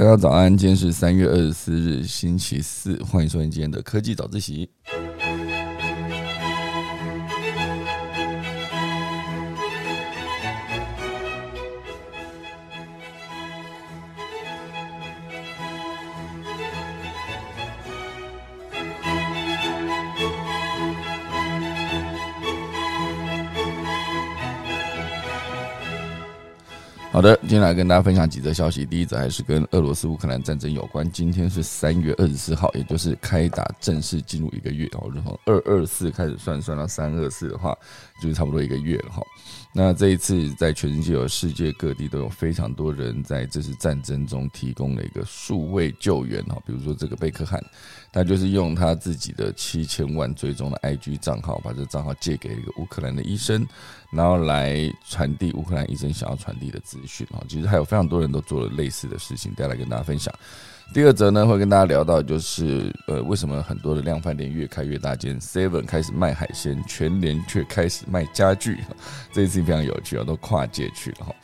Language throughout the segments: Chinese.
大家早安，今天是三月二十四日，星期四，欢迎收听今天的科技早自习。好的，今天来跟大家分享几则消息。第一则还是跟俄罗斯乌克兰战争有关。今天是三月二十四号，也就是开打正式进入一个月哦。从二二四开始算，算到三二四的话，就是差不多一个月了哈。那这一次在全世界有世界各地都有非常多人在这次战争中提供了一个数位救援哈。比如说这个贝克汉，他就是用他自己的七千万追踪的 IG 账号，把这账号借给一个乌克兰的医生，然后来传递乌克兰医生想要传递的资讯其实还有非常多人都做了类似的事情，再来跟大家分享。第二则呢，会跟大家聊到就是呃，为什么很多的量饭店越开越大间，Seven 开始卖海鲜，全联却开始卖家具，这一次非常有趣啊，都跨界去了哈。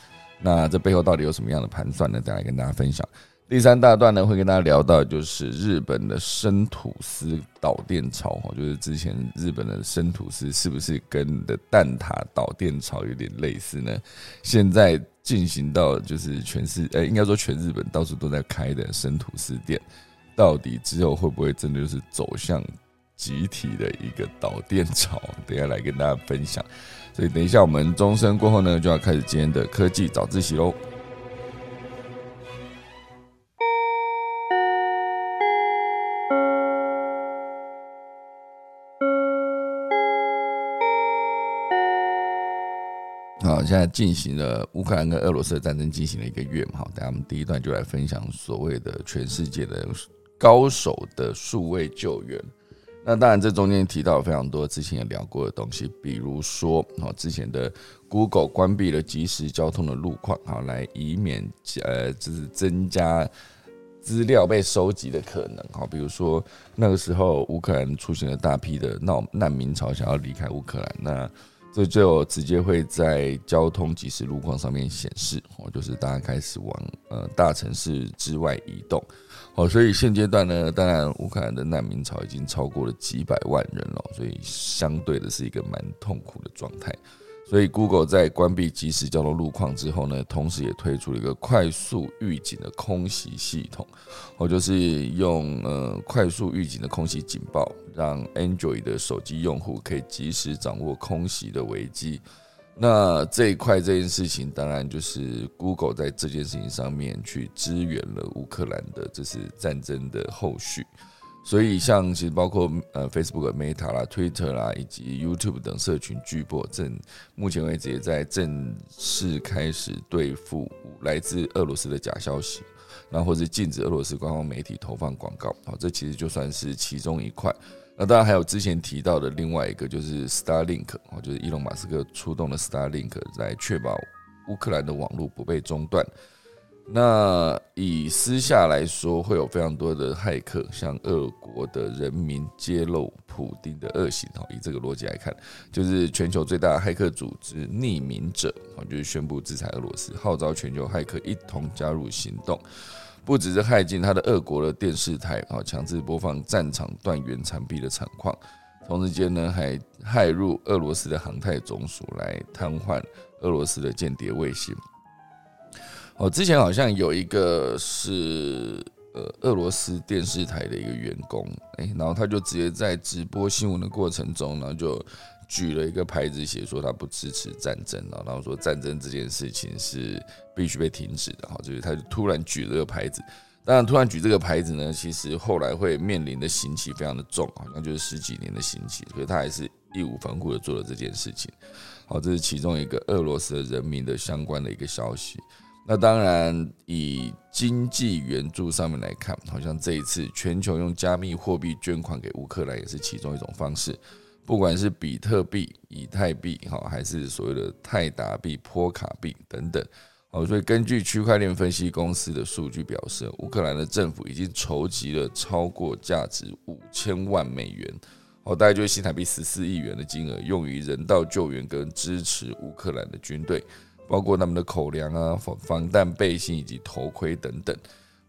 那这背后到底有什么样的盘算呢？再来跟大家分享。第三大段呢，会跟大家聊到就是日本的生吐司导电潮哈，就是之前日本的生吐司是不是跟的蛋挞导电潮有点类似呢？现在进行到就是全世，呃，应该说全日本到处都在开的生吐司店，到底之后会不会真的就是走向集体的一个导电潮？等下来跟大家分享。所以等一下我们钟声过后呢，就要开始今天的科技早自习喽。现在进行了乌克兰跟俄罗斯的战争进行了一个月嘛，好，等下我们第一段就来分享所谓的全世界的高手的数位救援。那当然，这中间提到非常多之前也聊过的东西，比如说，好，之前的 Google 关闭了即时交通的路况，好，来以免呃，就是增加资料被收集的可能，好，比如说那个时候乌克兰出现了大批的闹难民潮，想要离开乌克兰，那。所以最后直接会在交通即时路况上面显示，哦，就是大家开始往呃大城市之外移动，哦，所以现阶段呢，当然乌克兰的难民潮已经超过了几百万人了，所以相对的是一个蛮痛苦的状态。所以，Google 在关闭即时交通路况之后呢，同时也推出了一个快速预警的空袭系统，我就是用呃快速预警的空袭警报，让 Android 的手机用户可以及时掌握空袭的危机。那这一块这件事情，当然就是 Google 在这件事情上面去支援了乌克兰的这是战争的后续。所以，像其实包括呃，Facebook、Meta 啦、Twitter 啦，以及 YouTube 等社群巨擘，正目前为止也在正式开始对付来自俄罗斯的假消息，然后或者禁止俄罗斯官方媒体投放广告。好，这其实就算是其中一块。那当然还有之前提到的另外一个，就是 Starlink，哦，就是伊隆马斯克出动的 Starlink，来确保乌克兰的网络不被中断。那以私下来说，会有非常多的骇客向俄国的人民揭露普丁的恶行。哈，以这个逻辑来看，就是全球最大的骇客组织匿名者，啊，就是宣布制裁俄罗斯，号召全球骇客一同加入行动。不只是害进他的俄国的电视台，啊，强制播放战场断垣残壁的惨况，同时间呢，还害入俄罗斯的航太总署，来瘫痪俄罗斯的间谍卫星。哦，之前好像有一个是呃俄罗斯电视台的一个员工，哎，然后他就直接在直播新闻的过程中，然后就举了一个牌子，写说他不支持战争了，然后说战争这件事情是必须被停止的。哈，就是他就突然举这个牌子，当然突然举这个牌子呢，其实后来会面临的刑期非常的重，好像就是十几年的刑期，所以他还是义无反顾的做了这件事情。好，这是其中一个俄罗斯人民的相关的一个消息。那当然，以经济援助上面来看，好像这一次全球用加密货币捐款给乌克兰也是其中一种方式。不管是比特币、以太币，哈，还是所谓的泰达币、波卡币等等，好，所以根据区块链分析公司的数据表示，乌克兰的政府已经筹集了超过价值五千万美元，哦，大概就是新台币十四亿元的金额，用于人道救援跟支持乌克兰的军队。包括他们的口粮啊、防防弹背心以及头盔等等，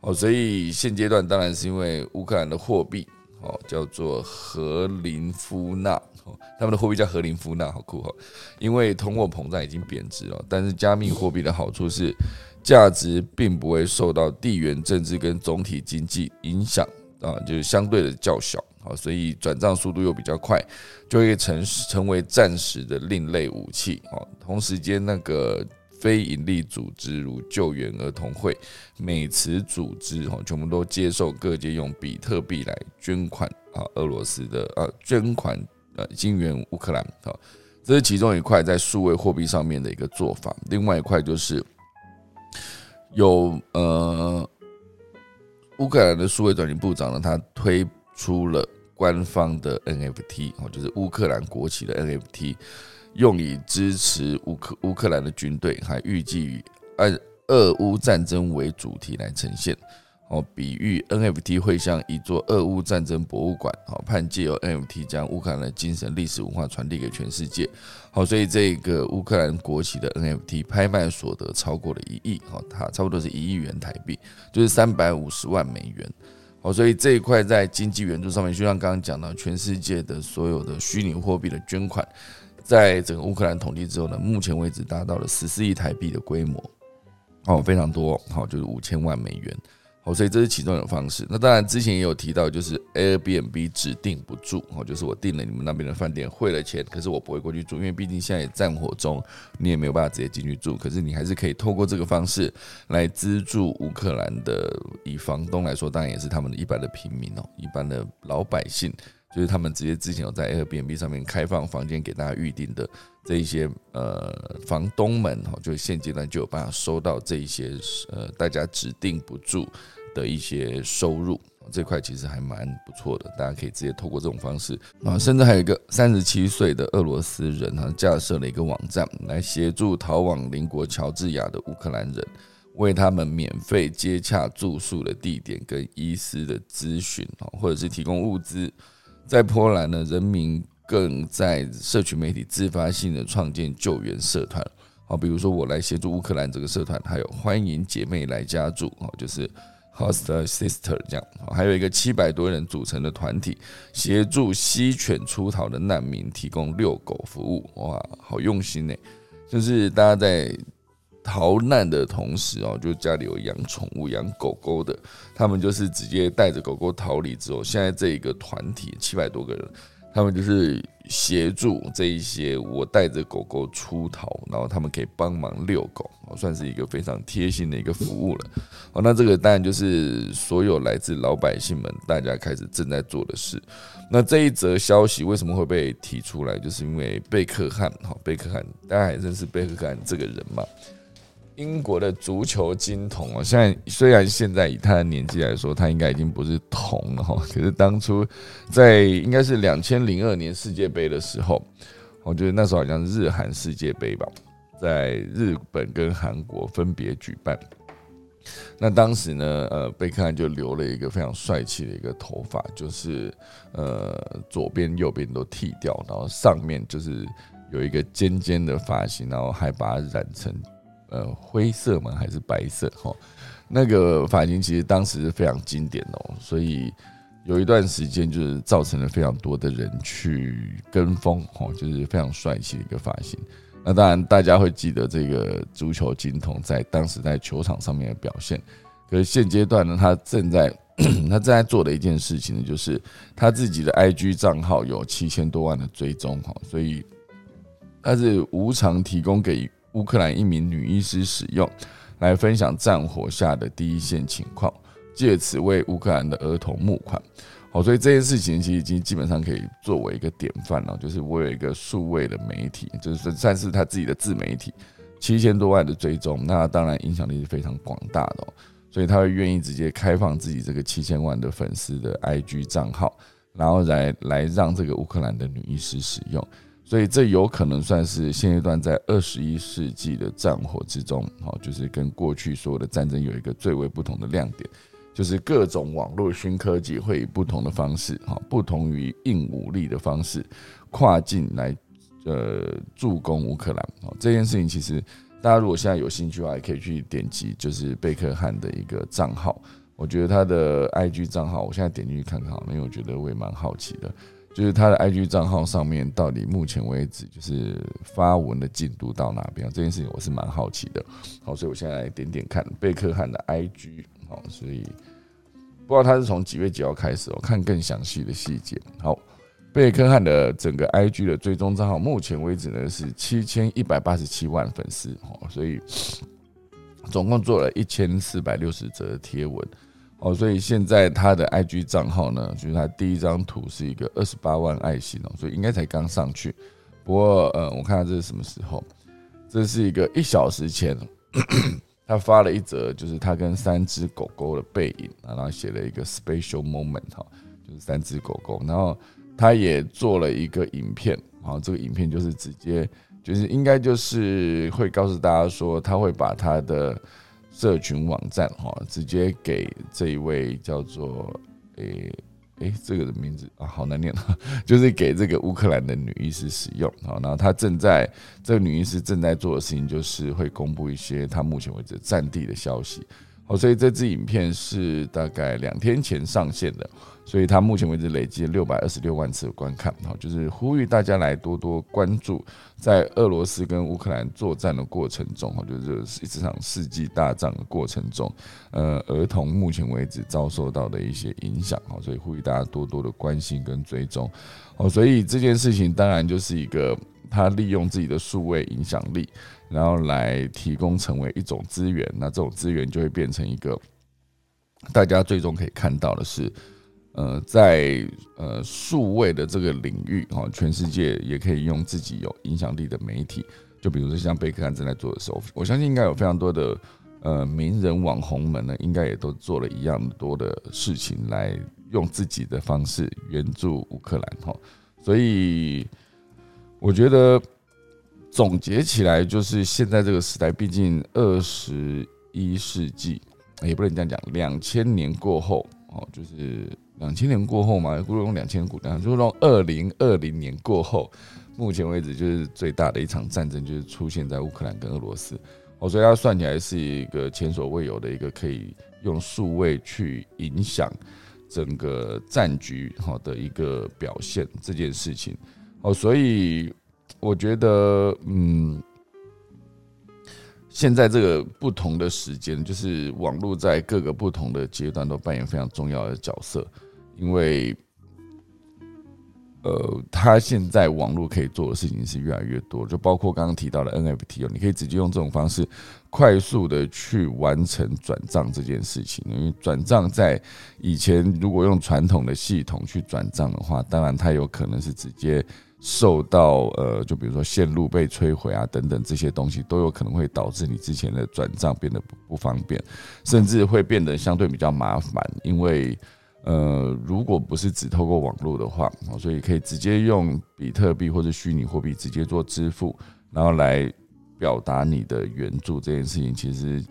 哦，所以现阶段当然是因为乌克兰的货币哦叫做和林夫纳，哦，他们的货币叫和林夫纳，好酷哈！因为通货膨胀已经贬值了，但是加密货币的好处是价值并不会受到地缘政治跟总体经济影响啊，就是相对的较小，好，所以转账速度又比较快，就会成成为暂时的另类武器哦。同时间那个。非营利组织如救援儿童会、美慈组织，哈，全部都接受各界用比特币来捐款啊，俄罗斯的啊捐款呃，金援乌克兰，啊，这是其中一块在数位货币上面的一个做法。另外一块就是有呃，乌克兰的数位转型部长呢，他推出了官方的 NFT，哦，就是乌克兰国旗的 NFT。用以支持乌克乌克兰的军队，还预计以按俄乌战争为主题来呈现。哦，比喻 NFT 会像一座俄乌战争博物馆。好，盼借由 NFT 将乌克兰的精神、历史文化传递给全世界。好，所以这个乌克兰国旗的 NFT 拍卖所得超过了一亿。好，它差不多是一亿元台币，就是三百五十万美元。哦，所以这一块在经济援助上面，就像刚刚讲到，全世界的所有的虚拟货币的捐款。在整个乌克兰统计之后呢，目前为止达到了十四亿台币的规模，哦，非常多，好，就是五千万美元，哦，所以这是其中一种方式。那当然之前也有提到，就是 Airbnb 指定不住，哦，就是我订了你们那边的饭店，汇了钱，可是我不会过去住，因为毕竟现在也战火中，你也没有办法直接进去住。可是你还是可以透过这个方式来资助乌克兰的，以房东来说，当然也是他们的一般的平民哦，一般的老百姓。就是他们直接之前有在 Airbnb 上面开放房间给大家预定的这一些呃房东们哈，就现阶段就有办法收到这一些呃大家指定不住的一些收入，这块其实还蛮不错的，大家可以直接透过这种方式啊，甚至还有一个三十七岁的俄罗斯人哈，架设了一个网站来协助逃往邻国乔治亚的乌克兰人，为他们免费接洽住宿的地点跟医师的咨询啊，或者是提供物资。在波兰呢，人民更在社群媒体自发性的创建救援社团，好，比如说我来协助乌克兰这个社团，还有欢迎姐妹来家住，哦，就是 host sister 这样，还有一个七百多人组成的团体，协助吸犬出逃的难民提供遛狗服务，哇，好用心呢，就是大家在。逃难的同时哦，就家里有养宠物、养狗狗的，他们就是直接带着狗狗逃离之后，现在这一个团体七百多个人，他们就是协助这一些我带着狗狗出逃，然后他们可以帮忙遛狗，算是一个非常贴心的一个服务了。哦，那这个当然就是所有来自老百姓们大家开始正在做的事。那这一则消息为什么会被提出来？就是因为贝克汉，哈，贝克汉，大家还认识贝克汉这个人吗？英国的足球金童哦，现在虽然现在以他的年纪来说，他应该已经不是童了哈。可是当初在应该是两千零二年世界杯的时候，我觉得那时候好像日韩世界杯吧，在日本跟韩国分别举办。那当时呢，呃，贝克汉就留了一个非常帅气的一个头发，就是呃左边右边都剃掉，然后上面就是有一个尖尖的发型，然后还把它染成。呃，灰色吗？还是白色？哈，那个发型其实当时是非常经典哦，所以有一段时间就是造成了非常多的人去跟风，哈，就是非常帅气的一个发型。那当然，大家会记得这个足球金童在当时在球场上面的表现。可是现阶段呢，他正在 他正在做的一件事情呢，就是他自己的 IG 账号有七千多万的追踪，哈，所以他是无偿提供给。乌克兰一名女医师使用来分享战火下的第一线情况，借此为乌克兰的儿童募款。好，所以这件事情其实已经基本上可以作为一个典范了。就是我有一个数位的媒体，就是算是他自己的自媒体，七千多万的追踪，那当然影响力是非常广大的。所以他会愿意直接开放自己这个七千万的粉丝的 IG 账号，然后来来让这个乌克兰的女医师使用。所以这有可能算是现阶段在二十一世纪的战火之中，好，就是跟过去所有的战争有一个最为不同的亮点，就是各种网络新科技会以不同的方式，哈，不同于硬武力的方式跨境来，呃，助攻乌克兰。哦，这件事情其实大家如果现在有兴趣的话，也可以去点击就是贝克汉的一个账号，我觉得他的 IG 账号，我现在点进去看看，因为我觉得我也蛮好奇的，就是他的 IG 账号上面到底目前为止就是发文的进度到哪边？这件事情我是蛮好奇的。好，所以我现在来点点看贝克汉的 IG。好，所以不知道他是从几月几号开始，我看更详细的细节。好，贝克汉的整个 IG 的追踪账号，目前为止呢是七千一百八十七万粉丝。哦，所以总共做了一千四百六十则贴文。哦，所以现在他的 IG 账号呢，就是他第一张图是一个二十八万爱心哦，所以应该才刚上去。不过，呃，我看看这是什么时候？这是一个一小时前，他发了一则，就是他跟三只狗狗的背影然后写了一个 special moment 哈，就是三只狗狗。然后他也做了一个影片，然后这个影片就是直接，就是应该就是会告诉大家说，他会把他的。社群网站哈，直接给这一位叫做诶诶，这个的名字啊，好难念啊，就是给这个乌克兰的女医师使用啊。然后她正在这个女医师正在做的事情，就是会公布一些她目前为止战地的消息。哦，所以这支影片是大概两天前上线的。所以它目前为止累计六百二十六万次的观看，哈，就是呼吁大家来多多关注，在俄罗斯跟乌克兰作战的过程中，哈，就是这场世纪大战的过程中，呃，儿童目前为止遭受到的一些影响，哈，所以呼吁大家多多的关心跟追踪，哦，所以这件事情当然就是一个他利用自己的数位影响力，然后来提供成为一种资源，那这种资源就会变成一个大家最终可以看到的是。呃，在呃数位的这个领域哈，全世界也可以用自己有影响力的媒体，就比如说像贝克汉正在做的时候，我相信应该有非常多的呃名人网红们呢，应该也都做了一样多的事情，来用自己的方式援助乌克兰哈。所以我觉得总结起来，就是现在这个时代，毕竟二十一世纪也不能这样讲，两千年过后哦，就是。两千年过后嘛，不如用两千股，就是用二零二零年过后，目前为止就是最大的一场战争，就是出现在乌克兰跟俄罗斯。哦，所以它算起来是一个前所未有的一个可以用数位去影响整个战局好的一个表现这件事情。哦，所以我觉得，嗯。现在这个不同的时间，就是网络在各个不同的阶段都扮演非常重要的角色，因为，呃，他现在网络可以做的事情是越来越多，就包括刚刚提到的 NFT 哦，你可以直接用这种方式快速的去完成转账这件事情。因为转账在以前如果用传统的系统去转账的话，当然它有可能是直接。受到呃，就比如说线路被摧毁啊，等等这些东西都有可能会导致你之前的转账变得不方便，甚至会变得相对比较麻烦。因为呃，如果不是只透过网络的话，所以可以直接用比特币或者虚拟货币直接做支付，然后来表达你的援助这件事情，其实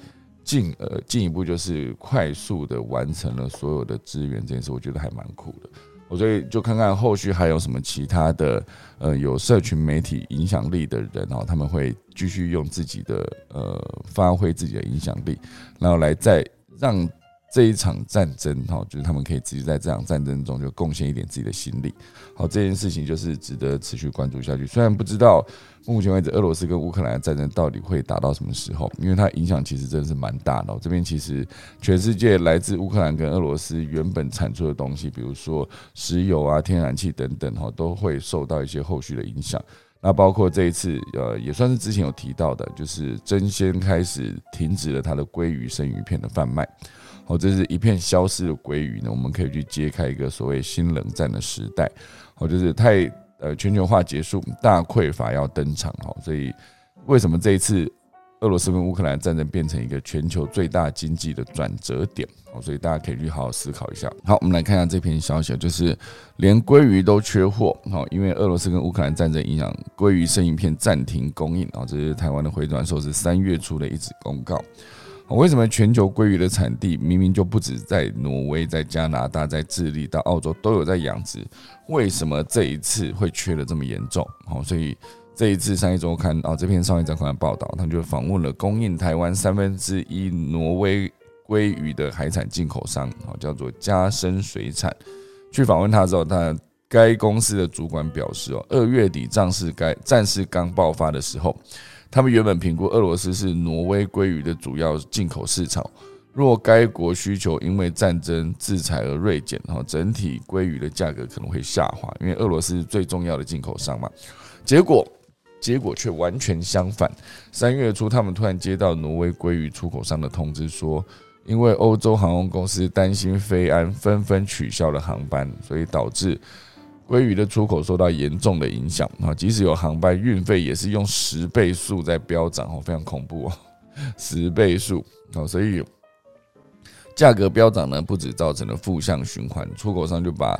进呃进一步就是快速的完成了所有的资源这件事，我觉得还蛮酷的。我所以就看看后续还有什么其他的呃有社群媒体影响力的人哦，他们会继续用自己的呃发挥自己的影响力，然后来再让这一场战争哈，就是他们可以直接在这场战争中就贡献一点自己的心力。好，这件事情就是值得持续关注下去。虽然不知道。目前为止，俄罗斯跟乌克兰的战争到底会打到什么时候？因为它影响其实真的是蛮大的。这边其实全世界来自乌克兰跟俄罗斯原本产出的东西，比如说石油啊、天然气等等，哈，都会受到一些后续的影响。那包括这一次，呃，也算是之前有提到的，就是争先开始停止了它的鲑鱼生鱼片的贩卖。哦，这是一片消失的鲑鱼呢，我们可以去揭开一个所谓新冷战的时代。哦，就是太。呃，全球化结束，大匮乏要登场哈，所以为什么这一次俄罗斯跟乌克兰战争变成一个全球最大经济的转折点？哦，所以大家可以去好好思考一下。好，我们来看一下这篇消息，就是连鲑鱼都缺货，哦，因为俄罗斯跟乌克兰战争影响，鲑鱼生鱼片暂停供应啊。这是台湾的回转寿司三月初的一纸公告。为什么全球鲑鱼的产地明明就不止在挪威、在加拿大、在智利到澳洲都有在养殖，为什么这一次会缺的这么严重？好，所以这一次上一周看啊，这篇上一周刊的报道，他们就访问了供应台湾三分之一挪威鲑鱼的海产进口商，好叫做嘉深水产。去访问他之后，他该公司的主管表示，哦，二月底战事该战事刚爆发的时候，他们原本评估俄罗斯是挪威鲑鱼的主要进口市场。若该国需求因为战争制裁而锐减，哈，整体鲑鱼的价格可能会下滑，因为俄罗斯是最重要的进口商嘛。结果，结果却完全相反。三月初，他们突然接到挪威鲑鱼出口商的通知，说因为欧洲航空公司担心飞安，纷纷取消了航班，所以导致鲑鱼的出口受到严重的影响啊！即使有航班，运费也是用十倍数在飙涨哦，非常恐怖哦，十倍数哦，所以。价格飙涨呢，不止造成了负向循环，出口商就把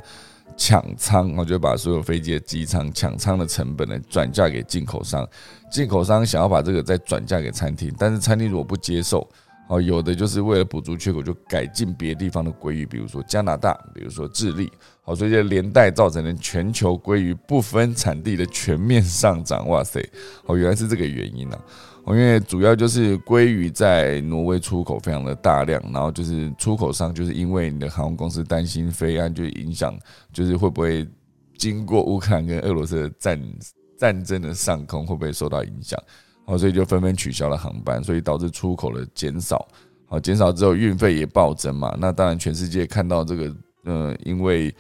抢仓，我就把所有飞机的机舱抢仓的成本呢转嫁给进口商，进口商想要把这个再转嫁给餐厅，但是餐厅如果不接受，哦，有的就是为了补足缺口，就改进别地方的鲑鱼，比如说加拿大，比如说智利，好，所以这连带造成了全球鲑鱼不分产地的全面上涨，哇塞，哦，原来是这个原因呢。因为主要就是鲑鱼在挪威出口非常的大量，然后就是出口商就是因为你的航空公司担心飞安就影响，就是会不会经过乌克兰跟俄罗斯的战战争的上空会不会受到影响，哦，所以就纷纷取消了航班，所以导致出口的减少，好，减少之后运费也暴增嘛，那当然全世界看到这个，呃，因为。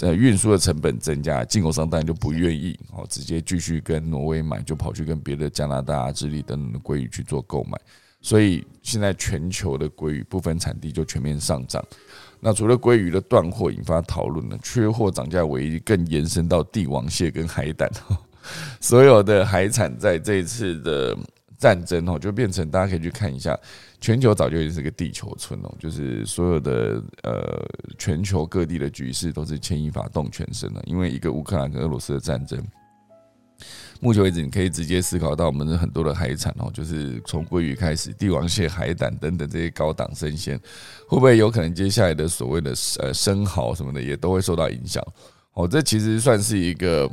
呃，运输的成本增加，进口商当然就不愿意哦，直接继续跟挪威买，就跑去跟别的加拿大、智利等等的鲑鱼去做购买，所以现在全球的鲑鱼部分产地就全面上涨。那除了鲑鱼的断货引发讨论呢，缺货涨价唯一更延伸到帝王蟹跟海胆，所有的海产在这一次的。战争哦，就变成大家可以去看一下，全球早就已经是个地球村哦，就是所有的呃全球各地的局势都是牵一发动全身了。因为一个乌克兰跟俄罗斯的战争，目前为止你可以直接思考到我们的很多的海产哦，就是从鲑鱼开始，帝王蟹、海胆等等这些高档生鲜，会不会有可能接下来的所谓的呃生蚝什么的也都会受到影响？哦，这其实算是一个。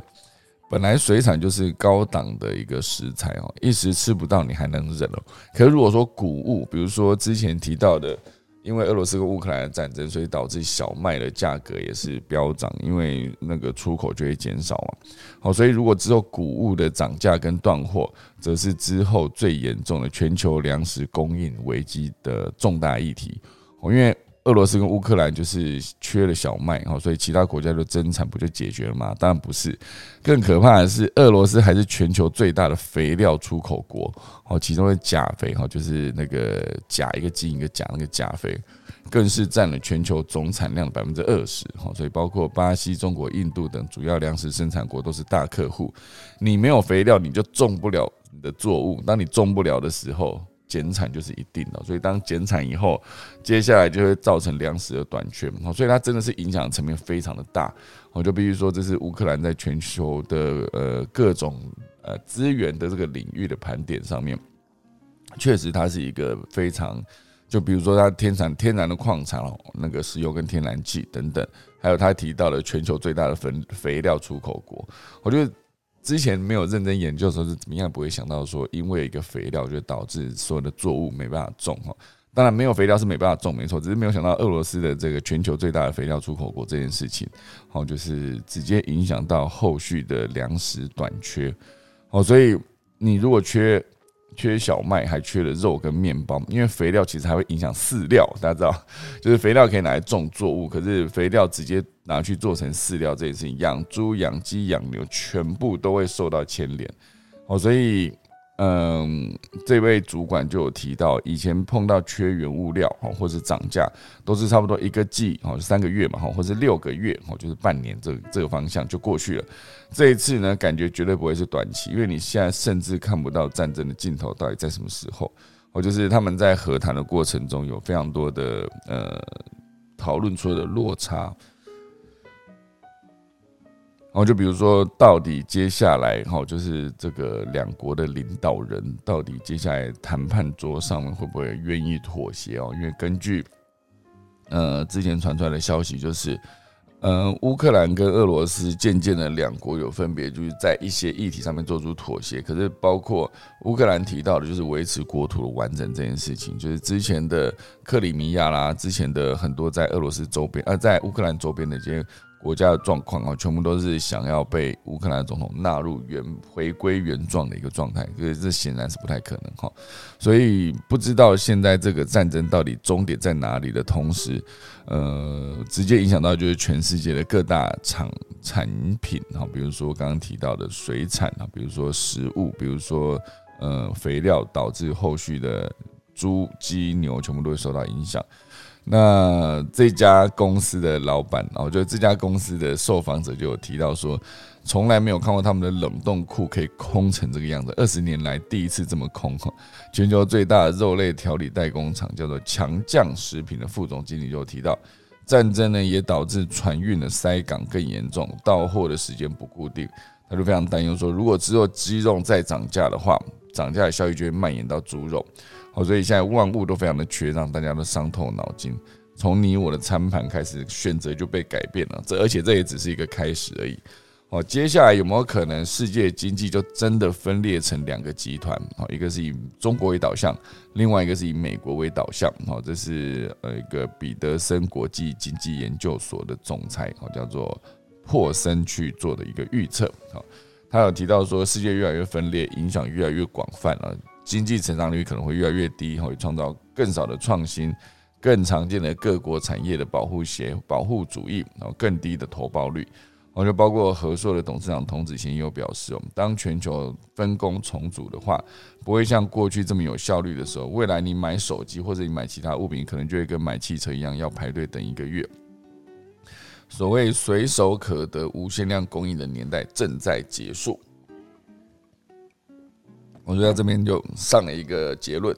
本来水产就是高档的一个食材哦，一时吃不到你还能忍哦。可是如果说谷物，比如说之前提到的，因为俄罗斯跟乌克兰的战争，所以导致小麦的价格也是飙涨，因为那个出口就会减少嘛。好，所以如果只有谷物的涨价跟断货，则是之后最严重的全球粮食供应危机的重大议题。哦，因为。俄罗斯跟乌克兰就是缺了小麦哈，所以其他国家的增产不就解决了吗？当然不是，更可怕的是俄罗斯还是全球最大的肥料出口国哦，其中的钾肥哈，就是那个钾一个金一个钾那个钾肥，更是占了全球总产量的百分之二十哈，所以包括巴西、中国、印度等主要粮食生产国都是大客户。你没有肥料，你就种不了你的作物。当你种不了的时候，减产就是一定的，所以当减产以后，接下来就会造成粮食的短缺，所以它真的是影响层面非常的大。我就必须说，这是乌克兰在全球的呃各种呃资源的这个领域的盘点上面，确实它是一个非常，就比如说它天产天然的矿产哦，那个石油跟天然气等等，还有他提到的全球最大的肥肥料出口国，我觉得。之前没有认真研究的时候是怎么样，不会想到说，因为一个肥料就导致所有的作物没办法种哈。当然，没有肥料是没办法种，没错，只是没有想到俄罗斯的这个全球最大的肥料出口国这件事情，好，就是直接影响到后续的粮食短缺。好，所以你如果缺。缺小麦，还缺了肉跟面包，因为肥料其实还会影响饲料。大家知道，就是肥料可以拿来种作物，可是肥料直接拿去做成饲料这件事情，养猪、养鸡、养牛，全部都会受到牵连。哦，所以。嗯，这位主管就有提到，以前碰到缺原物料哈，或者涨价，都是差不多一个季哈，三个月嘛哈，或是六个月哈，就是半年这这个方向就过去了。这一次呢，感觉绝对不会是短期，因为你现在甚至看不到战争的尽头到底在什么时候。我就是他们在和谈的过程中有非常多的呃讨论出的落差。然后就比如说，到底接下来哈，就是这个两国的领导人，到底接下来谈判桌上面会不会愿意妥协哦？因为根据呃之前传出来的消息，就是嗯，乌克兰跟俄罗斯渐渐的两国有分别，就是在一些议题上面做出妥协。可是，包括乌克兰提到的，就是维持国土的完整这件事情，就是之前的克里米亚啦，之前的很多在俄罗斯周边，呃，在乌克兰周边的一些。国家的状况啊，全部都是想要被乌克兰总统纳入原回归原状的一个状态，可是这显然是不太可能哈。所以不知道现在这个战争到底终点在哪里的同时，呃，直接影响到就是全世界的各大产产品哈，比如说刚刚提到的水产啊，比如说食物，比如说呃肥料，导致后续的猪、鸡、牛全部都会受到影响。那这家公司的老板，我觉得这家公司的受访者就有提到说，从来没有看过他们的冷冻库可以空成这个样子，二十年来第一次这么空哈。全球最大的肉类调理代工厂叫做强酱食品的副总经理就提到，战争呢也导致船运的塞港更严重，到货的时间不固定，他就非常担忧说，如果只有鸡肉再涨价的话，涨价的效益就会蔓延到猪肉。好，所以现在万物都非常的缺，让大家都伤透脑筋。从你我的餐盘开始，选择就被改变了。这而且这也只是一个开始而已。好，接下来有没有可能世界经济就真的分裂成两个集团？好，一个是以中国为导向，另外一个是以美国为导向。好，这是呃一个彼得森国际经济研究所的总裁，好叫做珀森去做的一个预测。好，他有提到说，世界越来越分裂，影响越来越广泛了。经济成长率可能会越来越低，会创造更少的创新，更常见的各国产业的保护协保护主义，然后更低的投报率。我就包括和硕的董事长童子贤也有表示，哦，当全球分工重组的话，不会像过去这么有效率的时候，未来你买手机或者你买其他物品，可能就会跟买汽车一样，要排队等一个月。所谓随手可得、无限量供应的年代正在结束。我觉得这边就上了一个结论，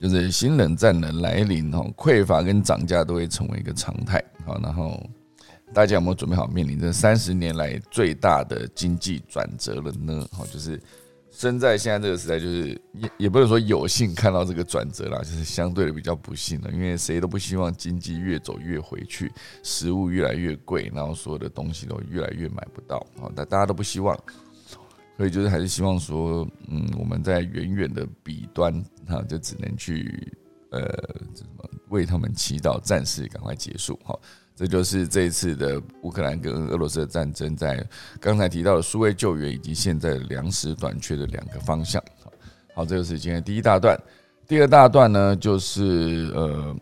就是新冷战的来临，哈，匮乏跟涨价都会成为一个常态，好，然后大家有没有准备好面临这三十年来最大的经济转折了呢？好，就是生在现在这个时代，就是也也不能说有幸看到这个转折啦，就是相对的比较不幸了，因为谁都不希望经济越走越回去，食物越来越贵，然后所有的东西都越来越买不到，好，但大家都不希望。所以就是还是希望说，嗯，我们在远远的彼端，哈，就只能去呃，什么为他们祈祷，战事赶快结束。好，这就是这一次的乌克兰跟俄罗斯的战争，在刚才提到的数位救援以及现在粮食短缺的两个方向。好，这就是今天第一大段。第二大段呢，就是呃。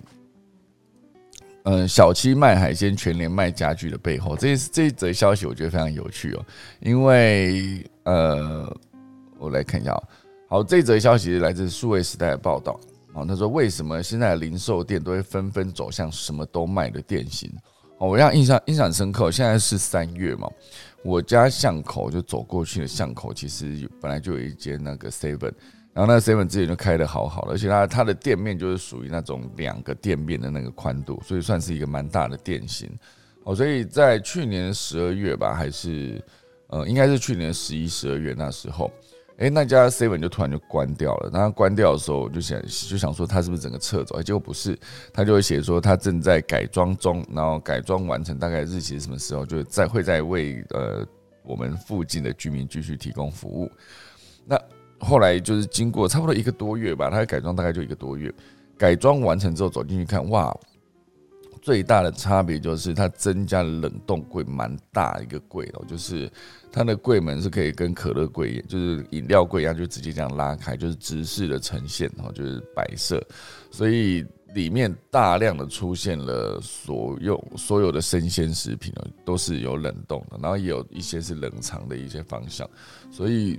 嗯，小七卖海鲜，全联卖家具的背后，这这一则消息我觉得非常有趣哦。因为呃，我来看一下，好，这则消息来自数位时代的报道啊。他说，为什么现在零售店都会纷纷走向什么都卖的店型？哦，我让印象印象深刻。现在是三月嘛，我家巷口就走过去的巷口，其实本来就有一间那个 Seven。然后那 seven 之前就开的好好了，而且它它的店面就是属于那种两个店面的那个宽度，所以算是一个蛮大的店型哦。所以在去年十二月吧，还是呃，应该是去年十一、十二月那时候，哎，那家 seven 就突然就关掉了。然后关掉的时候，我就想就想说它是不是整个撤走？结果不是，他就会写说他正在改装中，然后改装完成大概日期是什么时候，就在会在为呃我们附近的居民继续提供服务。那。后来就是经过差不多一个多月吧，它的改装大概就一个多月。改装完成之后走进去看，哇，最大的差别就是它增加了冷冻柜，蛮大一个柜哦，就是它的柜门是可以跟可乐柜，就是饮料柜一样，就直接这样拉开，就是直视的呈现哦，就是白色，所以里面大量的出现了所有所有的生鲜食品哦，都是有冷冻的，然后也有一些是冷藏的一些方向，所以。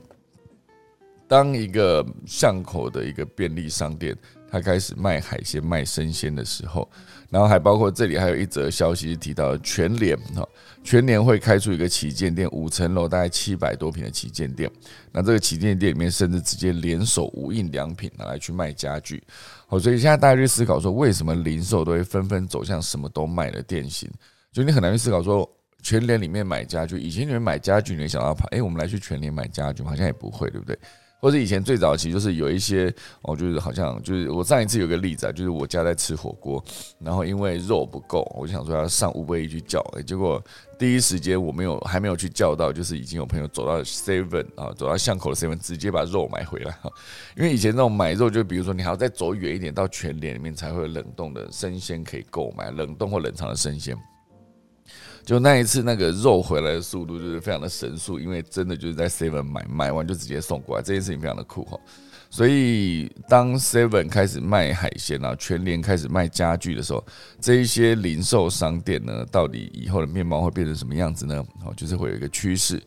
当一个巷口的一个便利商店，他开始卖海鲜、卖生鲜的时候，然后还包括这里还有一则消息提到全联哈，全联会开出一个旗舰店，五层楼大概七百多平的旗舰店。那这个旗舰店里面甚至直接联手无印良品拿来去卖家具。好，所以现在大家去思考说，为什么零售都会纷纷走向什么都卖的店型？就你很难去思考说，全联里面买家具，以前你们买家具，你会想到跑，哎，我们来去全联买家具，好像也不会，对不对？或者以前最早期就是有一些哦，就是好像就是我上一次有个例子啊，就是我家在吃火锅，然后因为肉不够，我就想说要上五倍去叫，结果第一时间我没有还没有去叫到，就是已经有朋友走到 seven 啊，走到巷口的 seven 直接把肉买回来哈，因为以前那种买肉就比如说你还要再走远一点到全联里面才会有冷冻的生鲜可以购买，冷冻或冷藏的生鲜。就那一次，那个肉回来的速度就是非常的神速，因为真的就是在 Seven 买，买完就直接送过来，这件事情非常的酷哈。所以当 Seven 开始卖海鲜啊，全联开始卖家具的时候，这一些零售商店呢，到底以后的面貌会变成什么样子呢？好，就是会有一个趋势。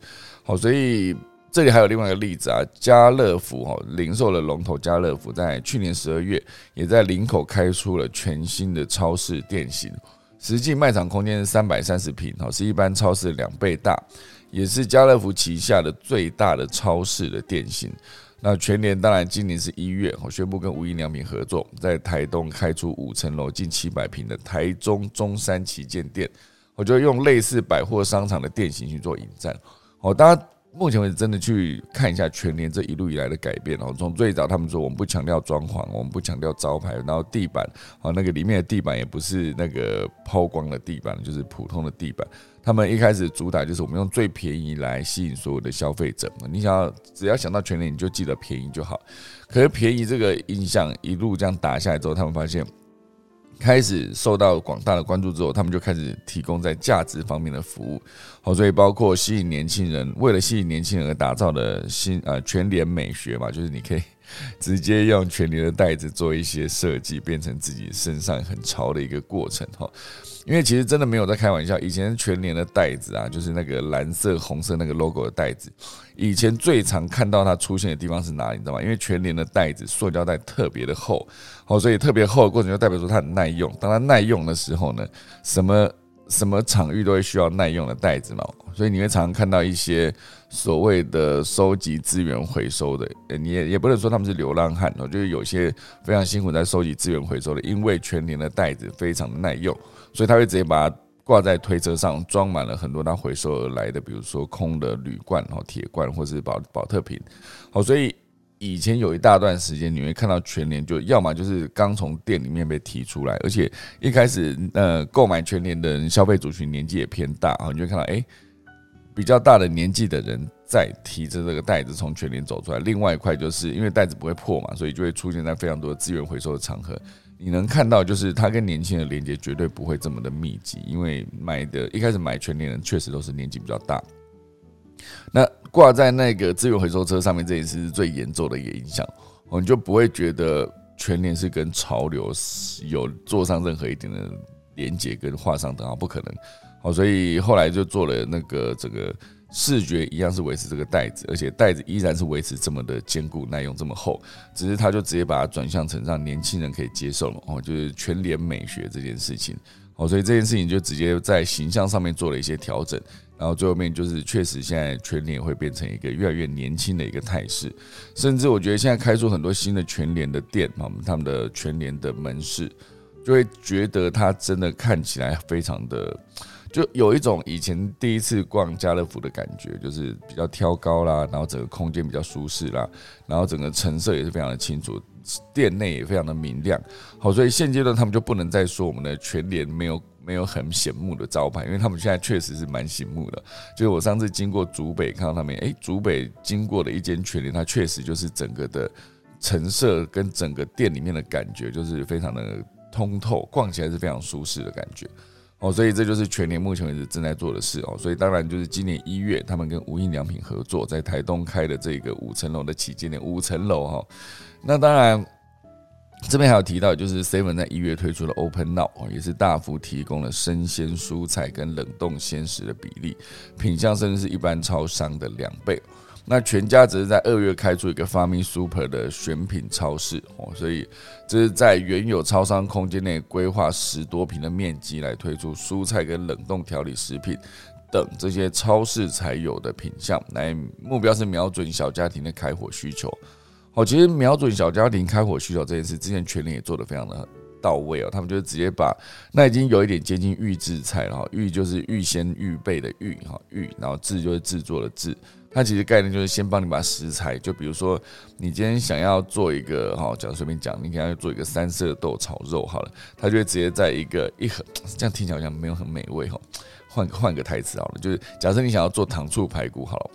好，所以这里还有另外一个例子啊，家乐福哈，零售的龙头家乐福，在去年十二月也在林口开出了全新的超市店型。实际卖场空间是三百三十平，哈，是一般超市两倍大，也是家乐福旗下的最大的超市的店型。那全年当然今年是一月，我宣布跟无印良品合作，在台东开出五层楼近七百平的台中中山旗舰店，我就用类似百货商场的店型去做引战。哦，当然。目前为止，真的去看一下全年这一路以来的改变哦。从最早他们说我们不强调装潢，我们不强调招牌，然后地板啊，那个里面的地板也不是那个抛光的地板，就是普通的地板。他们一开始主打就是我们用最便宜来吸引所有的消费者嘛。你想要只要想到全年，你就记得便宜就好。可是便宜这个印象一路这样打下来之后，他们发现。开始受到广大的关注之后，他们就开始提供在价值方面的服务。好，所以包括吸引年轻人，为了吸引年轻人而打造的新呃全脸美学嘛，就是你可以。直接用全脸的袋子做一些设计，变成自己身上很潮的一个过程哈。因为其实真的没有在开玩笑，以前全年的袋子啊，就是那个蓝色、红色那个 logo 的袋子，以前最常看到它出现的地方是哪里？你知道吗？因为全年的袋子塑胶袋特别的厚，好，所以特别厚的过程就代表说它很耐用。当它耐用的时候呢，什么？什么场域都会需要耐用的袋子嘛，所以你会常常看到一些所谓的收集资源回收的，你也也不能说他们是流浪汉哦，就是有些非常辛苦在收集资源回收的，因为全年的袋子非常的耐用，所以他会直接把它挂在推车上，装满了很多他回收而来的，比如说空的铝罐、哦铁罐或是保保特瓶，好，所以。以前有一大段时间，你会看到全联就要么就是刚从店里面被提出来，而且一开始呃购买全联的人消费族群年纪也偏大啊，你就看到哎比较大的年纪的人在提着这个袋子从全联走出来。另外一块就是因为袋子不会破嘛，所以就会出现在非常多的资源回收的场合。你能看到就是他跟年轻人连接绝对不会这么的密集，因为买的一开始买全年人确实都是年纪比较大。那挂在那个资源回收车上面这也是最严重的一个影响，我们就不会觉得全年是跟潮流有做上任何一点的连接跟画上等号，不可能。好，所以后来就做了那个这个视觉一样是维持这个袋子，而且袋子依然是维持这么的坚固耐用这么厚，只是他就直接把它转向成让年轻人可以接受了哦，就是全脸美学这件事情。哦，所以这件事情就直接在形象上面做了一些调整。然后最后面就是确实现在全脸会变成一个越来越年轻的一个态势，甚至我觉得现在开出很多新的全联的店啊，他们的全联的门市，就会觉得它真的看起来非常的，就有一种以前第一次逛家乐福的感觉，就是比较挑高啦，然后整个空间比较舒适啦，然后整个成色也是非常的清楚，店内也非常的明亮。好，所以现阶段他们就不能再说我们的全联没有。没有很醒目的招牌，因为他们现在确实是蛮醒目的。就是我上次经过竹北，看到他们，哎，竹北经过的一间全联，它确实就是整个的陈设跟整个店里面的感觉，就是非常的通透，逛起来是非常舒适的感觉。哦，所以这就是全年目前为止正在做的事哦。所以当然就是今年一月，他们跟无印良品合作，在台东开的这个五层楼的旗舰店，五层楼哈。那当然。这边还有提到，就是 Seven 在一月推出了 Open Now，也是大幅提供了生鲜蔬菜跟冷冻鲜食的比例，品相甚至是一般超商的两倍。那全家只是在二月开出一个 Farming Super 的选品超市哦，所以这是在原有超商空间内规划十多平的面积来推出蔬菜跟冷冻调理食品等这些超市才有的品相，来目标是瞄准小家庭的开火需求。哦，其实瞄准小家庭开火需求这件事，之前全联也做的非常的到位哦。他们就是直接把那已经有一点接近预制菜了哈，预就是预先预备的预哈预，然后制就是制作的制，它其实概念就是先帮你把食材，就比如说你今天想要做一个哈，讲随便讲，你想要做一个三色豆炒肉好了，它就会直接在一个一盒，这样听起来好像没有很美味哈。换换个台词好了，就是假设你想要做糖醋排骨好了，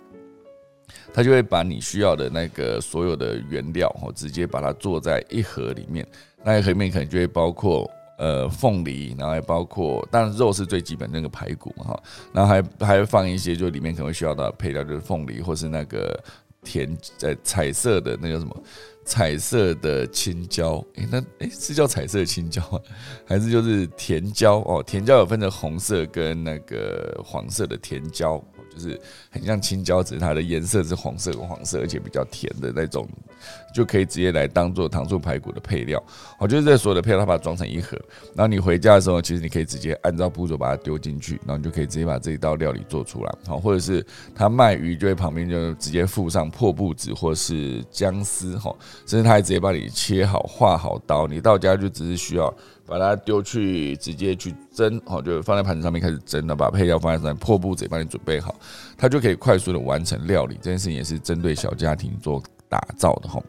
它就会把你需要的那个所有的原料哈，直接把它做在一盒里面，那一盒里面可能就会包括。呃，凤梨，然后还包括，当然肉是最基本那个排骨嘛哈，然后还还会放一些，就里面可能会需要的配料，就是凤梨或是那个甜呃彩色的那个什么彩色的青椒，诶，那诶是叫彩色青椒啊，还是就是甜椒哦？甜椒有分成红色跟那个黄色的甜椒。就是很像青椒，只是它的颜色是黄色跟黄色，而且比较甜的那种，就可以直接来当做糖醋排骨的配料。我就是这所有的配料，它把它装成一盒，然后你回家的时候，其实你可以直接按照步骤把它丢进去，然后你就可以直接把这一道料理做出来。好，或者是他卖鱼，就在旁边就直接附上破布纸或是姜丝，哈，甚至他还直接帮你切好、划好刀，你到家就只是需要。把它丢去，直接去蒸，好，就放在盘子上面开始蒸了。把配料放在上面，破布子也帮你准备好，它就可以快速的完成料理。这件事情也是针对小家庭做打造的哈。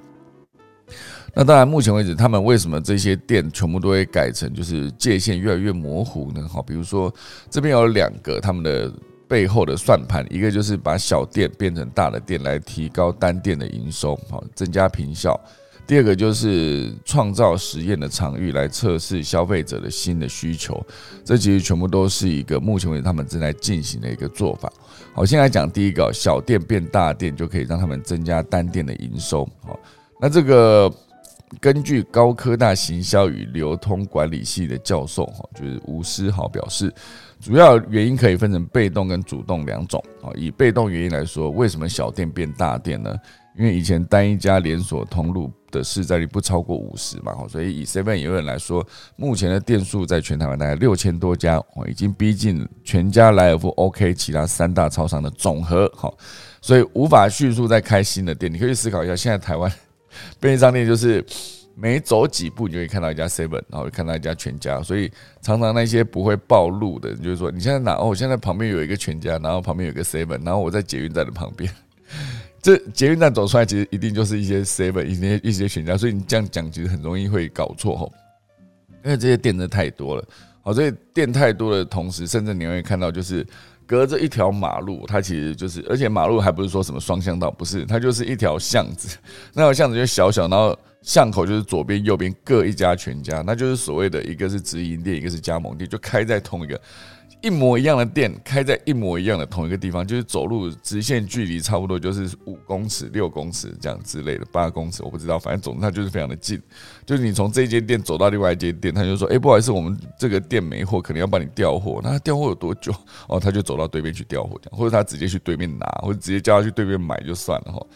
那当然，目前为止，他们为什么这些店全部都会改成就是界限越来越模糊呢？好，比如说这边有两个他们的背后的算盘，一个就是把小店变成大的店，来提高单店的营收，好，增加平效。第二个就是创造实验的场域来测试消费者的新的需求，这其实全部都是一个目前为止他们正在进行的一个做法。好，先来讲第一个，小店变大店就可以让他们增加单店的营收。好，那这个根据高科大行销与流通管理系的教授哈，就是吴思豪表示，主要原因可以分成被动跟主动两种。好，以被动原因来说，为什么小店变大店呢？因为以前单一家连锁通路的市占率不超过五十嘛，所以以 Seven Eleven 来说，目前的店数在全台湾大概六千多家，已经逼近全家、莱尔富、OK 其他三大超商的总和，好，所以无法迅速再开新的店。你可以思考一下，现在台湾便利商店就是每走几步你就会看到一家 Seven，然后看到一家全家，所以常常那些不会暴露的，就是说你现在哪哦，我现在旁边有一个全家，然后旁边有一个 Seven，然后我在捷运站的旁边。这捷运站走出来，其实一定就是一些 seven，一些一些全家，所以你这样讲，其实很容易会搞错吼。因为这些店真的太多了，好，所以店太多的同时，甚至你会看到，就是隔着一条马路，它其实就是，而且马路还不是说什么双向道，不是，它就是一条巷子，那条巷子就小小，然后巷口就是左边右边各一家全家，那就是所谓的一个是直营店，一个是加盟店，就开在同一个。一模一样的店开在一模一样的同一个地方，就是走路直线距离差不多就是五公尺、六公尺这样之类的，八公尺我不知道，反正总之它就是非常的近。就是你从这间店走到另外一间店，他就说：“哎，不好意思，我们这个店没货，可能要帮你调货。”那调货有多久？哦，他就走到对面去调货，或者他直接去对面拿，或者直接叫他去对面买就算了哈。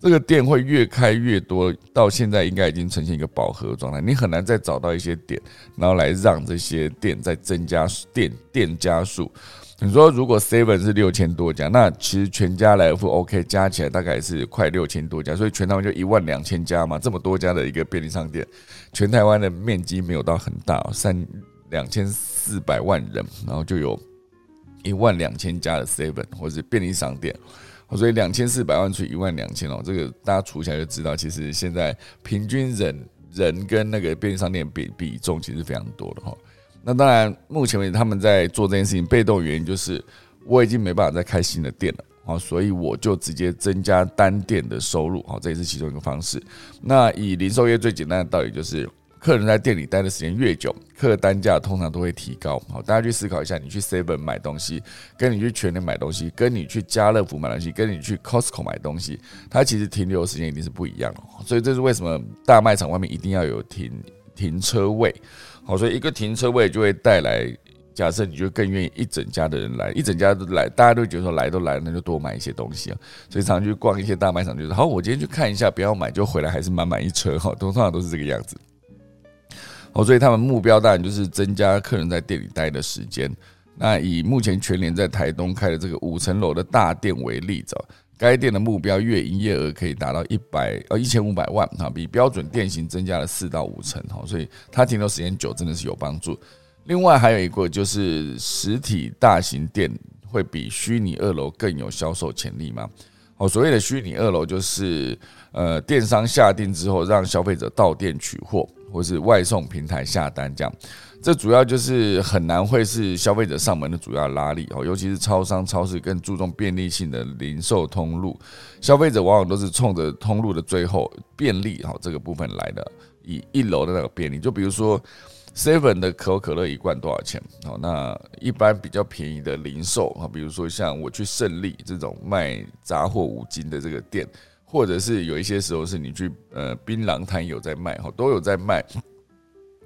这个店会越开越多，到现在应该已经呈现一个饱和状态。你很难再找到一些点，然后来让这些店再增加店店家数。你说如果 Seven 是六千多家，那其实全家来付 OK 加起来大概是快六千多家，所以全台湾就一万两千家嘛。这么多家的一个便利商店，全台湾的面积没有到很大，三两千四百万人，然后就有一万两千家的 Seven 或者便利商店。所以两千四百万除一万两千哦，这个大家除起来就知道，其实现在平均人人跟那个便利商店比比重其实非常多的哈。那当然，目前为止他们在做这件事情，被动原因就是我已经没办法再开新的店了啊，所以我就直接增加单店的收入啊，这也是其中一个方式。那以零售业最简单的道理就是。客人在店里待的时间越久，客单价通常都会提高。好，大家去思考一下，你去 Seven 买东西，跟你去全联买东西，跟你去家乐福买东西，跟你去 Costco 买东西，它其实停留时间一定是不一样的。所以这是为什么大卖场外面一定要有停停车位。好，所以一个停车位就会带来，假设你就更愿意一整家的人来，一整家都来，大家都觉得说来都来了，那就多买一些东西啊。所以常常去逛一些大卖场，就是好，我今天去看一下，不要买就回来，还是满满一车哈。通常都是这个样子。哦，所以他们目标当然就是增加客人在店里待的时间。那以目前全联在台东开的这个五层楼的大店为例子，该店的目标月营业额可以达到一百呃一千五百万啊，比标准店型增加了四到五成哈，所以它停留时间久真的是有帮助。另外还有一个就是实体大型店会比虚拟二楼更有销售潜力吗？哦，所谓的虚拟二楼就是呃，电商下定之后，让消费者到店取货，或是外送平台下单这样。这主要就是很难会是消费者上门的主要拉力哦，尤其是超商、超市更注重便利性的零售通路，消费者往往都是冲着通路的最后便利哈这个部分来的，以一楼的那个便利，就比如说 seven 的可口可乐一罐多少钱？哦，那一般比较便宜的零售啊，比如说像我去胜利这种卖杂货五金的这个店，或者是有一些时候是你去呃槟榔摊有在卖哈，都有在卖。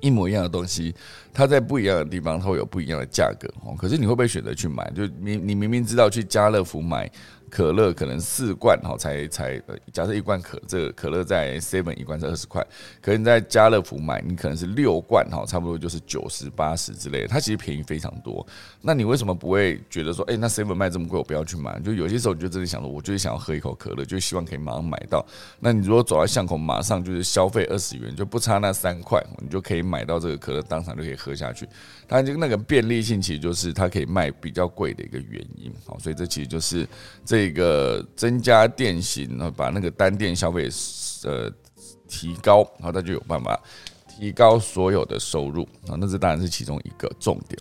一模一样的东西，它在不一样的地方，它会有不一样的价格哦。可是你会不会选择去买？就你你明明知道去家乐福买。可乐可能四罐哈，才才，假设一罐可这个可乐在 seven 一罐是二十块，可能在家乐福买，你可能是六罐哈，差不多就是九十八十之类的，它其实便宜非常多。那你为什么不会觉得说，哎，那 seven 卖这么贵，我不要去买？就有些时候你就真的想说，我就是想要喝一口可乐，就希望可以马上买到。那你如果走到巷口，马上就是消费二十元，就不差那三块，你就可以买到这个可乐，当场就可以喝下去。它就那个便利性，其实就是它可以卖比较贵的一个原因。好，所以这其实就是这。这个增加店型，然后把那个单店消费呃提高，然后他就有办法提高所有的收入啊，那这当然是其中一个重点。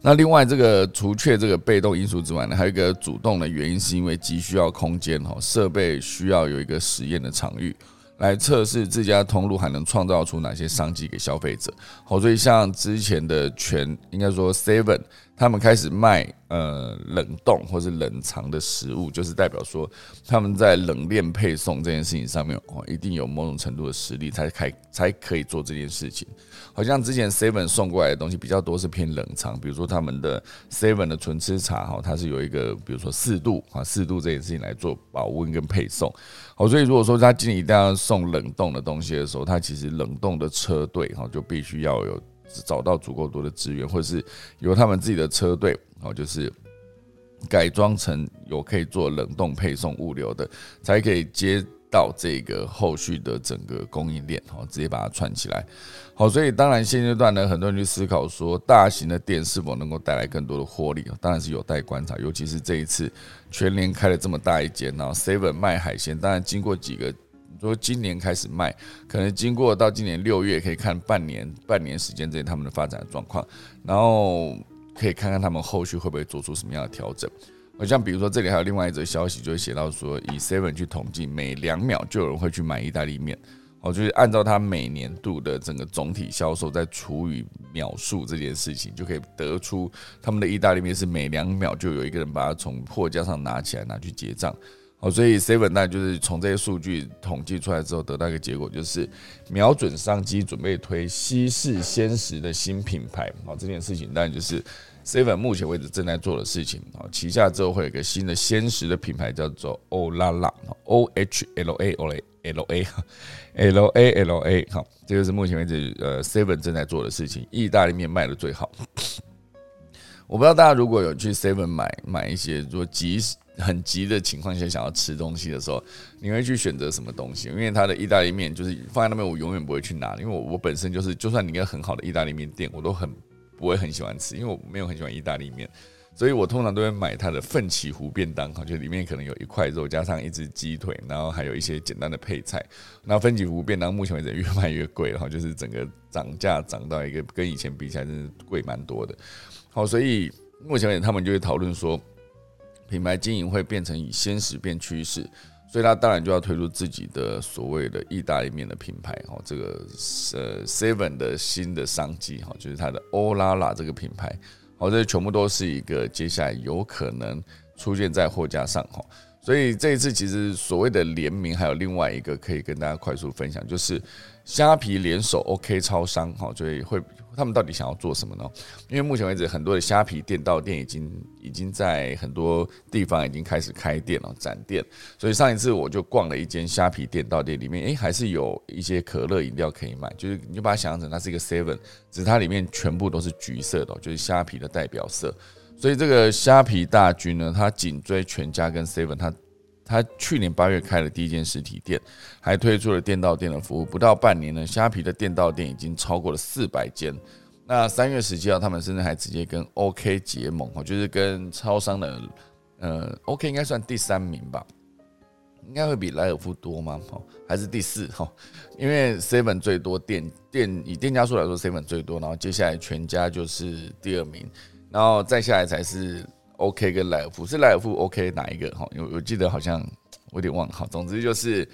那另外这个除却这个被动因素之外呢，还有一个主动的原因，是因为急需要空间哈，设备需要有一个实验的场域。来测试自家通路还能创造出哪些商机给消费者。好，所以像之前的全，应该说 Seven，他们开始卖呃冷冻或是冷藏的食物，就是代表说他们在冷链配送这件事情上面哦，一定有某种程度的实力才开才可以做这件事情。好像之前 Seven 送过来的东西比较多是偏冷藏，比如说他们的 Seven 的纯吃茶哈，它是有一个比如说四度啊四度这件事情来做保温跟配送。好，所以如果说他今天一定要送冷冻的东西的时候，他其实冷冻的车队哈就必须要有找到足够多的资源，或者是由他们自己的车队哦，就是改装成有可以做冷冻配送物流的，才可以接到这个后续的整个供应链哦，直接把它串起来。好，所以当然现阶段呢，很多人去思考说，大型的店是否能够带来更多的获利当然是有待观察。尤其是这一次全年开了这么大一间，然后 Seven 卖海鲜，当然经过几个，说今年开始卖，可能经过到今年六月，可以看半年半年时间之内他们的发展状况，然后可以看看他们后续会不会做出什么样的调整。好像比如说这里还有另外一则消息，就会写到说，以 Seven 去统计，每两秒就有人会去买意大利面。哦，就是按照它每年度的整个总体销售，在除以秒数这件事情，就可以得出他们的意大利面是每两秒就有一个人把它从货架上拿起来拿去结账。哦，所以 Seven 那就是从这些数据统计出来之后，得到一个结果，就是瞄准商机，准备推稀释鲜食的新品牌。哦，这件事情当然就是 Seven 目前为止正在做的事情。哦，旗下之后会有一个新的鲜食的品牌，叫做欧拉拉 O H L A O A。L A L A L A 好，这个是目前为止呃 Seven 正在做的事情。意大利面卖的最好，我不知道大家如果有去 Seven 买买一些，如果急很急的情况下想要吃东西的时候，你会去选择什么东西？因为它的意大利面就是放在那边，我永远不会去拿，因为我我本身就是，就算你一个很好的意大利面店，我都很不会很喜欢吃，因为我没有很喜欢意大利面。所以我通常都会买它的奋起湖便当，哈，就里面可能有一块肉，加上一只鸡腿，然后还有一些简单的配菜。那奋起湖便当目前为止越卖越贵了，哈，就是整个涨价涨到一个跟以前比起来，真是贵蛮多的。好，所以目前为止他们就会讨论说，品牌经营会变成以鲜食变趋势，所以他当然就要推出自己的所谓的意大利面的品牌，哈，这个呃 Seven 的新的商机，哈，就是它的欧拉拉这个品牌。好，这全部都是一个接下来有可能出现在货架上哈，所以这一次其实所谓的联名还有另外一个可以跟大家快速分享，就是虾皮联手 OK 超商哈，所以会。他们到底想要做什么呢？因为目前为止，很多的虾皮店到店已经已经在很多地方已经开始开店了，展店。所以上一次我就逛了一间虾皮店到店里面，诶，还是有一些可乐饮料可以买。就是你就把它想象成它是一个 Seven，只是它里面全部都是橘色的，就是虾皮的代表色。所以这个虾皮大军呢，它紧追全家跟 Seven，它他去年八月开了第一间实体店，还推出了店到店的服务。不到半年呢，虾皮的店到店已经超过了四百间。那三月十七号，他们甚至还直接跟 OK 结盟，哦，就是跟超商的呃，OK 应该算第三名吧，应该会比莱尔富多吗？哦，还是第四？哈，因为 Seven 最多店店以店家数来说，Seven 最多，然后接下来全家就是第二名，然后再下来才是 OK 跟莱尔富，是莱尔富 OK 哪一个？哈，我我记得好像我有点忘了。哈，总之就是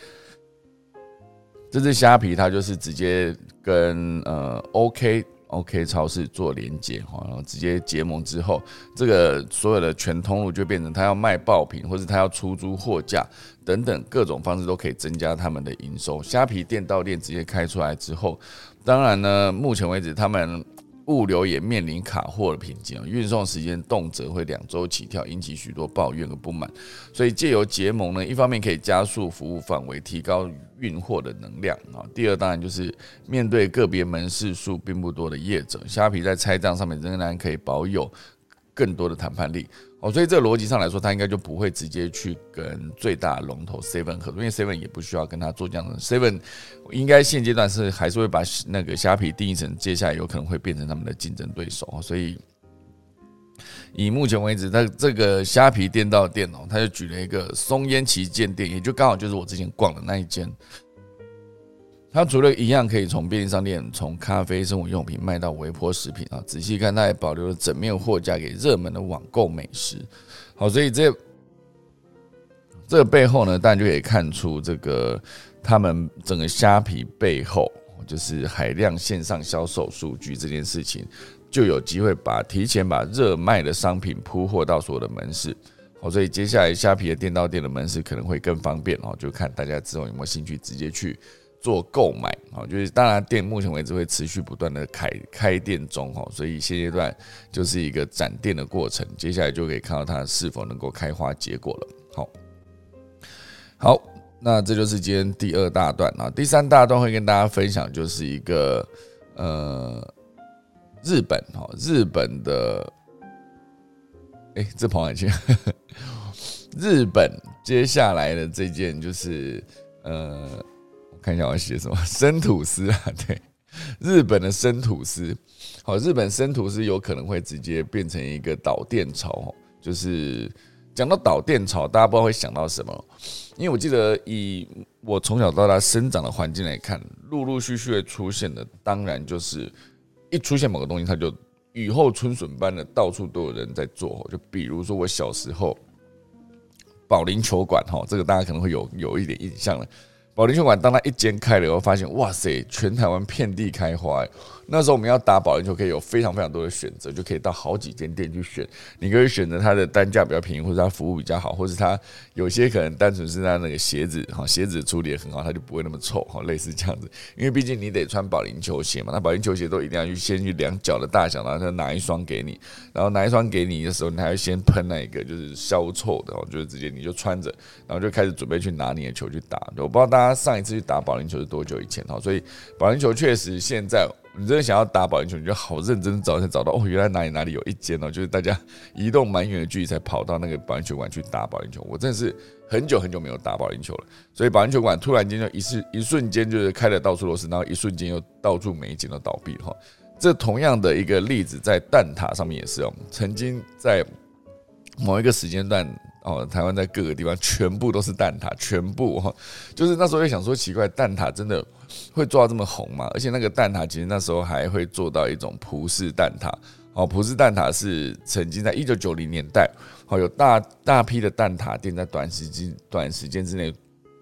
这只虾皮，它就是直接跟呃 OK。OK 超市做连接哈，然后直接结盟之后，这个所有的全通路就变成他要卖爆品，或者他要出租货架等等各种方式都可以增加他们的营收。虾皮店到店直接开出来之后，当然呢，目前为止他们。物流也面临卡货的瓶颈运送时间动辄会两周起跳，引起许多抱怨和不满。所以借由结盟呢，一方面可以加速服务范围，提高运货的能量啊。第二，当然就是面对个别门市数并不多的业者，虾皮在拆账上面仍然可以保有更多的谈判力。哦，所以这个逻辑上来说，他应该就不会直接去跟最大龙头 Seven 合作，因为 Seven 也不需要跟他做这样的。Seven 应该现阶段是还是会把那个虾皮定义成接下来有可能会变成他们的竞争对手。所以以目前为止，他这个虾皮店到店哦，他就举了一个松烟旗舰店，也就刚好就是我之前逛的那一间。它除了一样可以从便利商店、从咖啡、生活用品卖到微波食品啊，仔细看它还保留了整面货架给热门的网购美食。好，所以这这个背后呢，当然就可以看出这个他们整个虾皮背后就是海量线上销售数据这件事情，就有机会把提前把热卖的商品铺货到所有的门市。好，所以接下来虾皮的店到店的门市可能会更方便哦，就看大家之后有没有兴趣直接去。做购买啊，就是当然店目前为止会持续不断的开开店中哈，所以现阶段就是一个展店的过程，接下来就可以看到它是否能够开花结果了。好，好，那这就是今天第二大段啊，第三大段会跟大家分享就是一个呃日本哈，日本的，哎，这跑哪去？日本接下来的这件就是呃。看一下我要写什么 生吐司啊？对，日本的生吐司，好，日本生吐司有可能会直接变成一个导电潮。就是讲到导电潮，大家不知道会想到什么？因为我记得以我从小到大生长的环境来看，陆陆续续会出现的，当然就是一出现某个东西，它就雨后春笋般的到处都有人在做。就比如说我小时候保龄球馆，哈，这个大家可能会有有一点印象了。保龄球馆，当它一间开了以后，发现哇塞，全台湾遍地开花。那时候我们要打保龄球，可以有非常非常多的选择，就可以到好几间店去选。你可以选择它的单价比较便宜，或者它服务比较好，或是它有些可能单纯是它那个鞋子哈，鞋子处理也很好，它就不会那么臭哈，类似这样子。因为毕竟你得穿保龄球鞋嘛，那保龄球鞋都一定要去先去量脚的大小，然后他拿一双给你，然后拿一双给你的时候，你还要先喷那个就是消臭的，就是直接你就穿着，然后就开始准备去拿你的球去打。我不知道大家上一次去打保龄球是多久以前哈，所以保龄球确实现在。你真的想要打保龄球，你就好认真找才找到哦，原来哪里哪里有一间哦，就是大家移动蛮远的距离才跑到那个保龄球馆去打保龄球。我真的是很久很久没有打保龄球了，所以保龄球馆突然间就一瞬一瞬间就是开的到处都是，然后一瞬间又到处每一间都倒闭了哈。这同样的一个例子在蛋挞上面也是哦，曾经在某一个时间段。哦，台湾在各个地方全部都是蛋挞，全部哈，就是那时候就想说奇怪，蛋挞真的会做到这么红吗？而且那个蛋挞其实那时候还会做到一种葡式蛋挞。哦，葡式蛋挞是曾经在一九九零年代，哦有大大批的蛋挞店在短时间短时间之内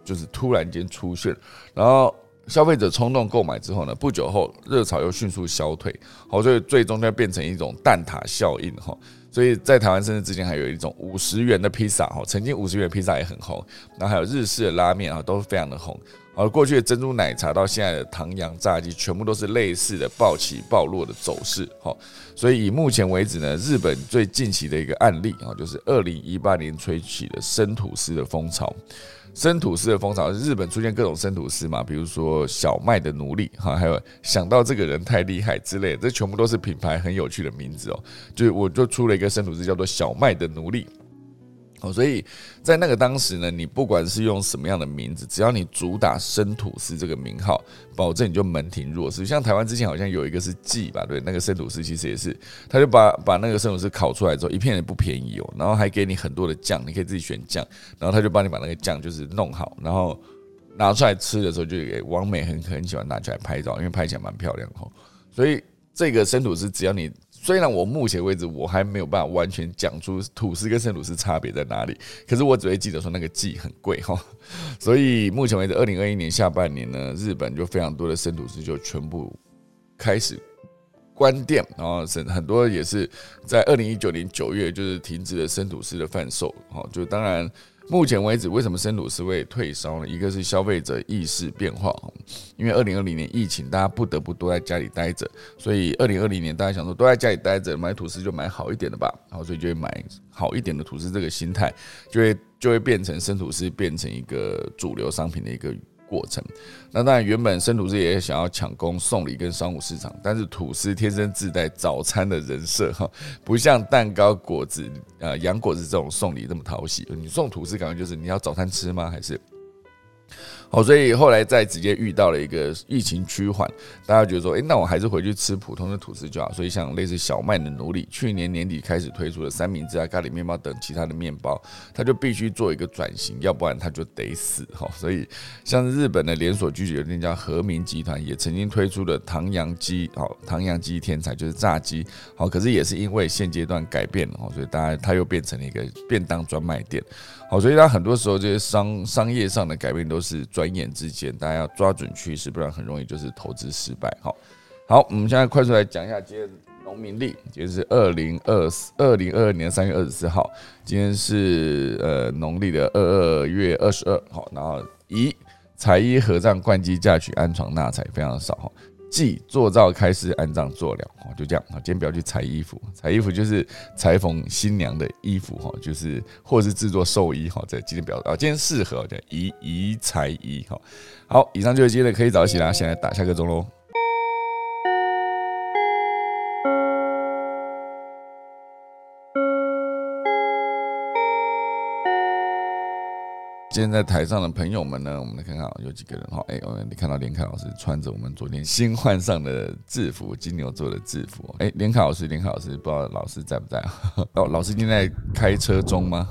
就是突然间出现，然后消费者冲动购买之后呢，不久后热潮又迅速消退，好，所以最终就变成一种蛋挞效应哈。所以在台湾甚至之前还有一种五十元的披萨哈，曾经五十元披萨也很红，然后还有日式的拉面啊，都非常的红。而过去的珍珠奶茶到现在的唐扬炸鸡，全部都是类似的暴起暴落的走势哈。所以以目前为止呢，日本最近期的一个案例啊，就是二零一八年吹起的生吐司的风潮。生吐司的风潮，日本出现各种生吐司嘛，比如说小麦的奴隶哈，还有想到这个人太厉害之类，这全部都是品牌很有趣的名字哦。就我就出了一个生吐司，叫做小麦的奴隶。哦，所以在那个当时呢，你不管是用什么样的名字，只要你主打生吐司这个名号，保证你就门庭若市。像台湾之前好像有一个是记吧，对，那个生吐司其实也是，他就把把那个生吐司烤出来之后，一片也不便宜哦，然后还给你很多的酱，你可以自己选酱，然后他就帮你把那个酱就是弄好，然后拿出来吃的时候就给王美很很喜欢拿出来拍照，因为拍起来蛮漂亮哦。所以这个生吐司只要你。虽然我目前为止我还没有办法完全讲出吐司跟生吐司差别在哪里，可是我只会记得说那个记很贵哈，所以目前为止，二零二一年下半年呢，日本就非常多的生吐司就全部开始关店，然后很很多也是在二零一九年九月就是停止了生吐司的贩售，哈，就当然。目前为止，为什么生吐司会退烧呢？一个是消费者意识变化，因为二零二零年疫情，大家不得不都在家里待着，所以二零二零年大家想说都在家里待着，买吐司就买好一点的吧，然后所以就会买好一点的吐司，这个心态就会就会变成生吐司变成一个主流商品的一个。过程，那当然，原本生吐司也想要抢攻送礼跟商务市场，但是吐司天生自带早餐的人设哈，不像蛋糕、果子、呃洋果子这种送礼这么讨喜。你送吐司，感觉就是你要早餐吃吗？还是？哦，所以后来再直接遇到了一个疫情趋缓，大家觉得说，诶，那我还是回去吃普通的吐司就好。所以像类似小麦的奴隶，去年年底开始推出了三明治啊、咖喱面包等其他的面包，它就必须做一个转型，要不然它就得死哈。所以像日本的连锁居酒店叫和明集团，也曾经推出了唐扬鸡，好，唐扬鸡天才就是炸鸡，好，可是也是因为现阶段改变了，所以大家它又变成了一个便当专卖店。好，所以它很多时候这些商商业上的改变都是转眼之间，大家要抓准趋势，不然很容易就是投资失败。好，好，我们现在快速来讲一下今天农民历，今天是二零二四二零二二年三月二十四号，今天是呃农历的二二月二十二号，然后乙财衣合葬冠机嫁娶安床纳财非常少哈。即做造开始安葬做了，哦，就这样啊。今天不要去裁衣服，裁衣服就是裁缝新娘的衣服，哈，就是或是制作寿衣，哈。在今天不要啊，今天适合的宜宜裁衣，哈。好，以上就是今天的可以早起啦，现在打下个钟喽。今天在台上的朋友们呢，我们来看看有几个人哈。哎，我们看到连凯老师穿着我们昨天新换上的制服，金牛座的制服。哎，连凯老师，连凯老师，不知道老师在不在啊？哦，老师今天在开车中吗？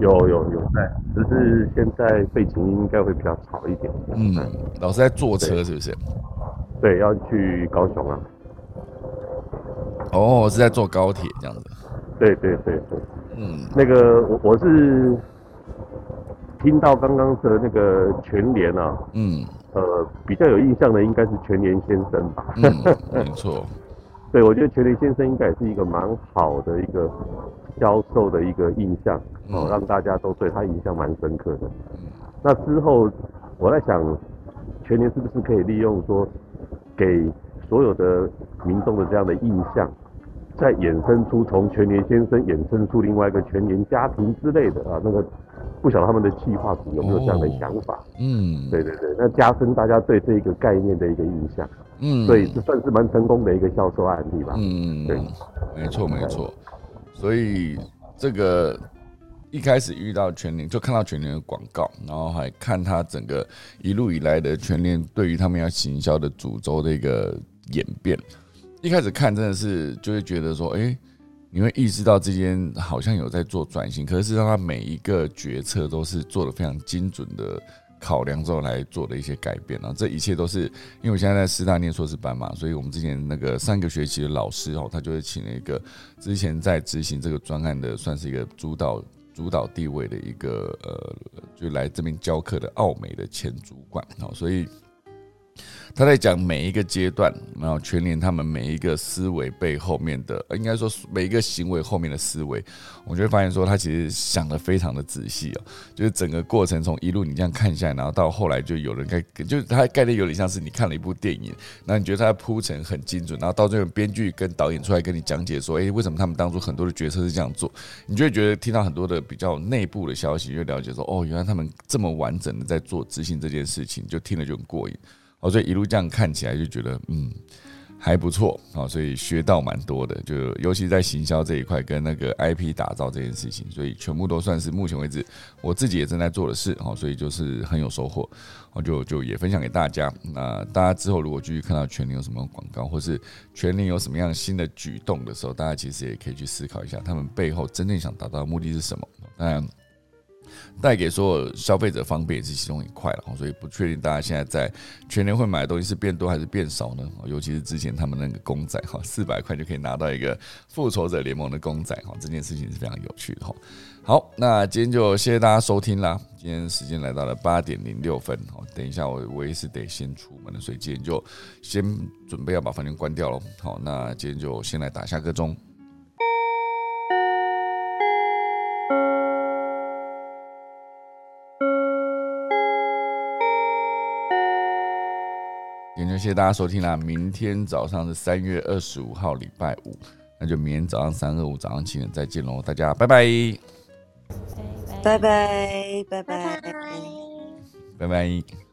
有有有在，只是现在背景应该会比较吵一点。嗯，老师在坐车是不是？对，要去高雄啊。哦，是在坐高铁这样子。对对对对。嗯，那个我我是。听到刚刚的那个全联啊，嗯，呃，比较有印象的应该是全联先生吧？没错，对，我觉得全联先生应该也是一个蛮好的一个销售的一个印象，哦，让大家都对他印象蛮深刻的。那之后我在想，全联是不是可以利用说，给所有的民众的这样的印象，再衍生出从全联先生衍生出另外一个全联家庭之类的啊，那个。不晓得他们的计划组有没有这样的想法？嗯，对对对，那加深大家对这一个概念的一个印象。嗯，所以这算是蛮成功的一个销售案例吧。嗯，对，没错没错。所以这个一开始遇到全联，就看到全联的广告，然后还看他整个一路以来的全联对于他们要行销的主轴的一个演变。一开始看真的是就会觉得说，哎。你会意识到这间好像有在做转型，可是让他每一个决策都是做的非常精准的考量之后来做的一些改变啊，这一切都是因为我现在在师大念硕士班嘛，所以我们之前那个上个学期的老师哦，他就会请了一个之前在执行这个专案的，算是一个主导主导地位的一个呃，就来这边教课的奥美的前主管哦，所以。他在讲每一个阶段，然后全联他们每一个思维背后面的，应该说每一个行为后面的思维，我就会发现说他其实想的非常的仔细哦，就是整个过程从一路你这样看下来，然后到后来就有人盖，就是他概念有点像是你看了一部电影，那你觉得他的铺陈很精准，然后到最后编剧跟导演出来跟你讲解说，诶，为什么他们当初很多的决策是这样做，你就会觉得听到很多的比较内部的消息，就了解说，哦，原来他们这么完整的在做执行这件事情，就听了就很过瘾。哦，所以一路这样看起来就觉得，嗯，还不错啊，所以学到蛮多的，就尤其在行销这一块跟那个 IP 打造这件事情，所以全部都算是目前为止我自己也正在做的事哈，所以就是很有收获，我就就也分享给大家。那大家之后如果继续看到全年有什么广告，或是全年有什么样新的举动的时候，大家其实也可以去思考一下，他们背后真正想达到的目的是什么。当然。带给所有消费者方便也是其中一块了，所以不确定大家现在在全年会买的东西是变多还是变少呢？尤其是之前他们那个公仔哈，四百块就可以拿到一个复仇者联盟的公仔哈，这件事情是非常有趣的哈。好，那今天就谢谢大家收听啦。今天时间来到了八点零六分哦，等一下我我也是得先出门了，所以今天就先准备要把房间关掉了。好，那今天就先来打下个钟。谢谢大家收听啦！明天早上是三月二十五号，礼拜五，那就明天早上三二五早上七点再见喽！大家拜拜，拜拜拜拜拜拜拜拜。